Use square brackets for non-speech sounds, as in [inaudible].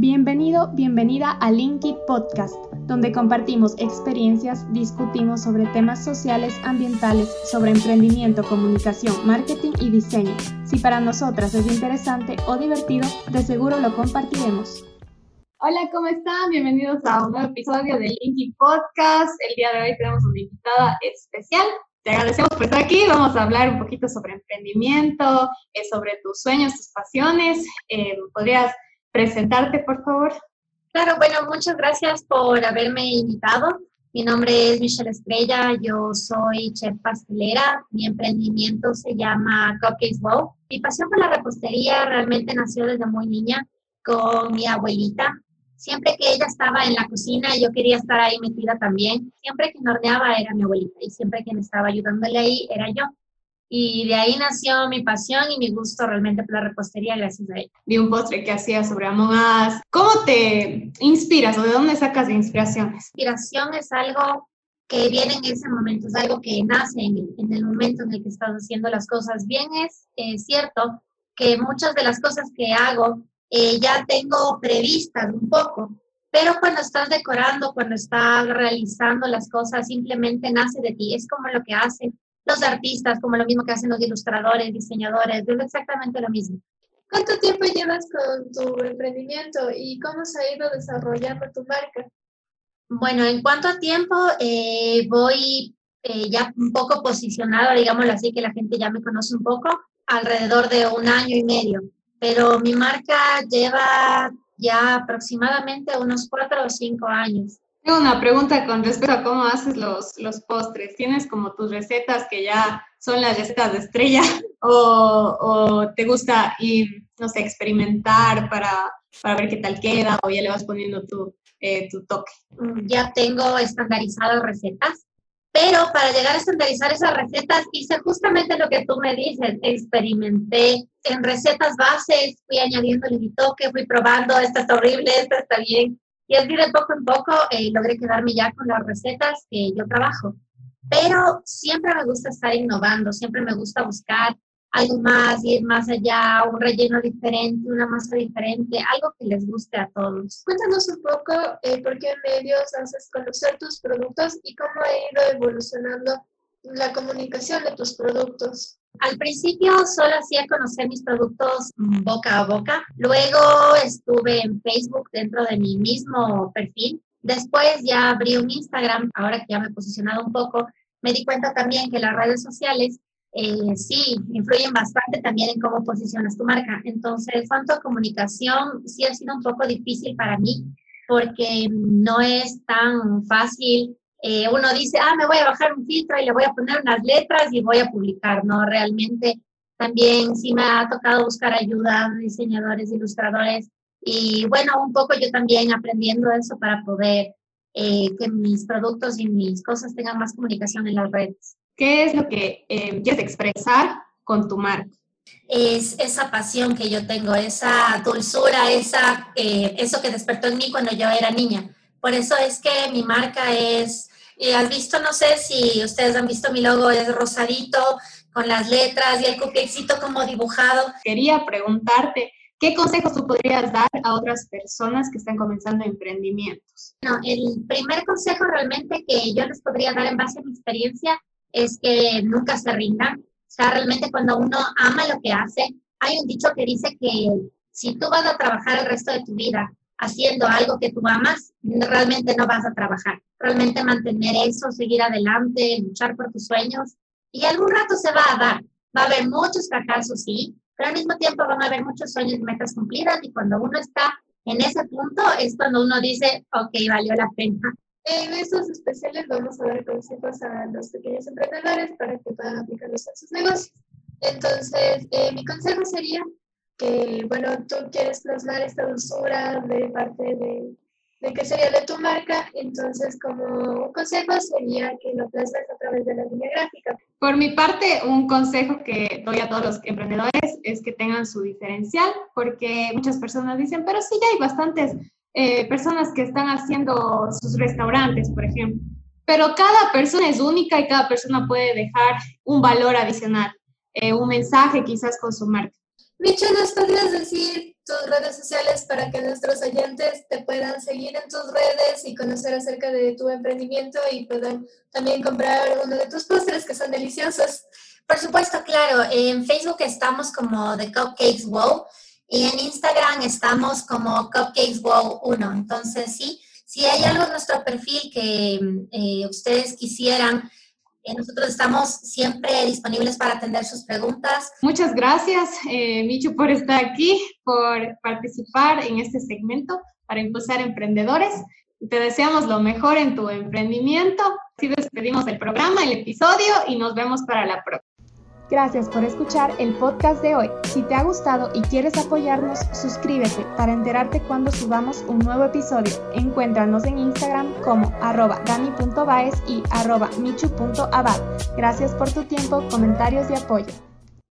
Bienvenido, bienvenida a Linkit Podcast, donde compartimos experiencias, discutimos sobre temas sociales, ambientales, sobre emprendimiento, comunicación, marketing y diseño. Si para nosotras es interesante o divertido, de seguro lo compartiremos. Hola, ¿cómo están? Bienvenidos a un nuevo episodio de Linkit Podcast. El día de hoy tenemos una invitada especial. Te agradecemos por estar aquí. Vamos a hablar un poquito sobre emprendimiento, eh, sobre tus sueños, tus pasiones. Eh, ¿Podrías presentarte, por favor? Claro, bueno, muchas gracias por haberme invitado. Mi nombre es Michelle Estrella, yo soy chef pastelera, mi emprendimiento se llama Cupcakes Wow. Mi pasión por la repostería realmente nació desde muy niña con mi abuelita. Siempre que ella estaba en la cocina, yo quería estar ahí metida también. Siempre que horneaba era mi abuelita y siempre quien estaba ayudándole ahí era yo. Y de ahí nació mi pasión y mi gusto realmente por la repostería gracias a ella. Vi un postre que hacía sobre amonadas. ¿Cómo te inspiras o de dónde sacas inspiraciones? Inspiración es algo que viene en ese momento, es algo que nace en el, en el momento en el que estás haciendo las cosas. Bien es cierto que muchas de las cosas que hago eh, ya tengo previstas un poco, pero cuando estás decorando, cuando estás realizando las cosas, simplemente nace de ti. Es como lo que hacen los artistas, como lo mismo que hacen los ilustradores, diseñadores, es exactamente lo mismo. ¿Cuánto tiempo llevas con tu emprendimiento y cómo se ha ido desarrollando tu marca? Bueno, en cuanto a tiempo, eh, voy eh, ya un poco posicionado, digámoslo así, que la gente ya me conoce un poco, alrededor de un año y medio. Pero mi marca lleva ya aproximadamente unos cuatro o cinco años. Tengo una pregunta con respecto a cómo haces los, los postres. ¿Tienes como tus recetas que ya son las recetas de estrella [laughs] o, o te gusta ir, no sé, experimentar para, para, ver qué tal queda o ya le vas poniendo tu, eh, tu toque? Mm, ya tengo estandarizadas recetas, pero para llegar a estandarizar esas recetas hice justamente lo que tú me dices, experimenté en recetas bases, fui añadiendo mi toque, fui probando, esta está horrible, esta está bien, y así de poco en poco eh, logré quedarme ya con las recetas que yo trabajo. Pero siempre me gusta estar innovando, siempre me gusta buscar algo más, ir más allá, un relleno diferente, una masa diferente, algo que les guste a todos. Cuéntanos un poco eh, por qué medios haces conocer tus productos y cómo ha ido evolucionando la comunicación de tus productos. Al principio solo hacía conocer mis productos boca a boca. Luego estuve en Facebook dentro de mi mismo perfil. Después ya abrí un Instagram, ahora que ya me he posicionado un poco, me di cuenta también que las redes sociales eh, sí influyen bastante también en cómo posicionas tu marca. Entonces, cuanto a comunicación, sí ha sido un poco difícil para mí porque no es tan fácil eh, uno dice, ah, me voy a bajar un filtro y le voy a poner unas letras y voy a publicar, ¿no? Realmente también sí me ha tocado buscar ayuda de diseñadores, ilustradores y bueno, un poco yo también aprendiendo eso para poder eh, que mis productos y mis cosas tengan más comunicación en las redes. ¿Qué es lo que eh, quieres expresar con tu marca? Es esa pasión que yo tengo, esa dulzura, esa, eso que despertó en mí cuando yo era niña. Por eso es que mi marca es y has visto, no sé si ustedes han visto mi logo, es rosadito, con las letras y el cupcakecito como dibujado. Quería preguntarte, ¿qué consejos tú podrías dar a otras personas que están comenzando emprendimientos? No, el primer consejo realmente que yo les podría dar en base a mi experiencia es que nunca se rindan. O sea, realmente cuando uno ama lo que hace, hay un dicho que dice que si tú vas a trabajar el resto de tu vida haciendo algo que tú amas, realmente no vas a trabajar. Realmente mantener eso, seguir adelante, luchar por tus sueños y algún rato se va a dar. Va a haber muchos fracasos, sí, pero al mismo tiempo van a haber muchos sueños y metas cumplidas y cuando uno está en ese punto es cuando uno dice, ok, valió la pena. En estos especiales vamos a dar consejos a los pequeños emprendedores para que puedan aplicarlos a sus negocios. Entonces, eh, mi consejo sería que, bueno, tú quieres plasmar esta dulzura de parte de, de que sería de tu marca, entonces como un consejo sería que lo plasmes a través de la línea gráfica. Por mi parte, un consejo que doy a todos los emprendedores es que tengan su diferencial, porque muchas personas dicen, pero sí, ya hay bastantes eh, personas que están haciendo sus restaurantes, por ejemplo, pero cada persona es única y cada persona puede dejar un valor adicional, eh, un mensaje quizás con su marca. Micho, ¿nos podrías decir tus redes sociales para que nuestros oyentes te puedan seguir en tus redes y conocer acerca de tu emprendimiento y puedan también comprar uno de tus postres que son deliciosos. Por supuesto, claro. En Facebook estamos como The Cupcakes Wow y en Instagram estamos como Cupcakes Wow 1. Entonces, sí, si hay algo en nuestro perfil que eh, ustedes quisieran nosotros estamos siempre disponibles para atender sus preguntas. Muchas gracias, eh, Michu, por estar aquí, por participar en este segmento para impulsar emprendedores. Te deseamos lo mejor en tu emprendimiento. Así despedimos el programa, el episodio y nos vemos para la próxima. Gracias por escuchar el podcast de hoy. Si te ha gustado y quieres apoyarnos, suscríbete para enterarte cuando subamos un nuevo episodio. Encuéntranos en Instagram como arroba dani.baez y arroba michu.abad. Gracias por tu tiempo, comentarios y apoyo.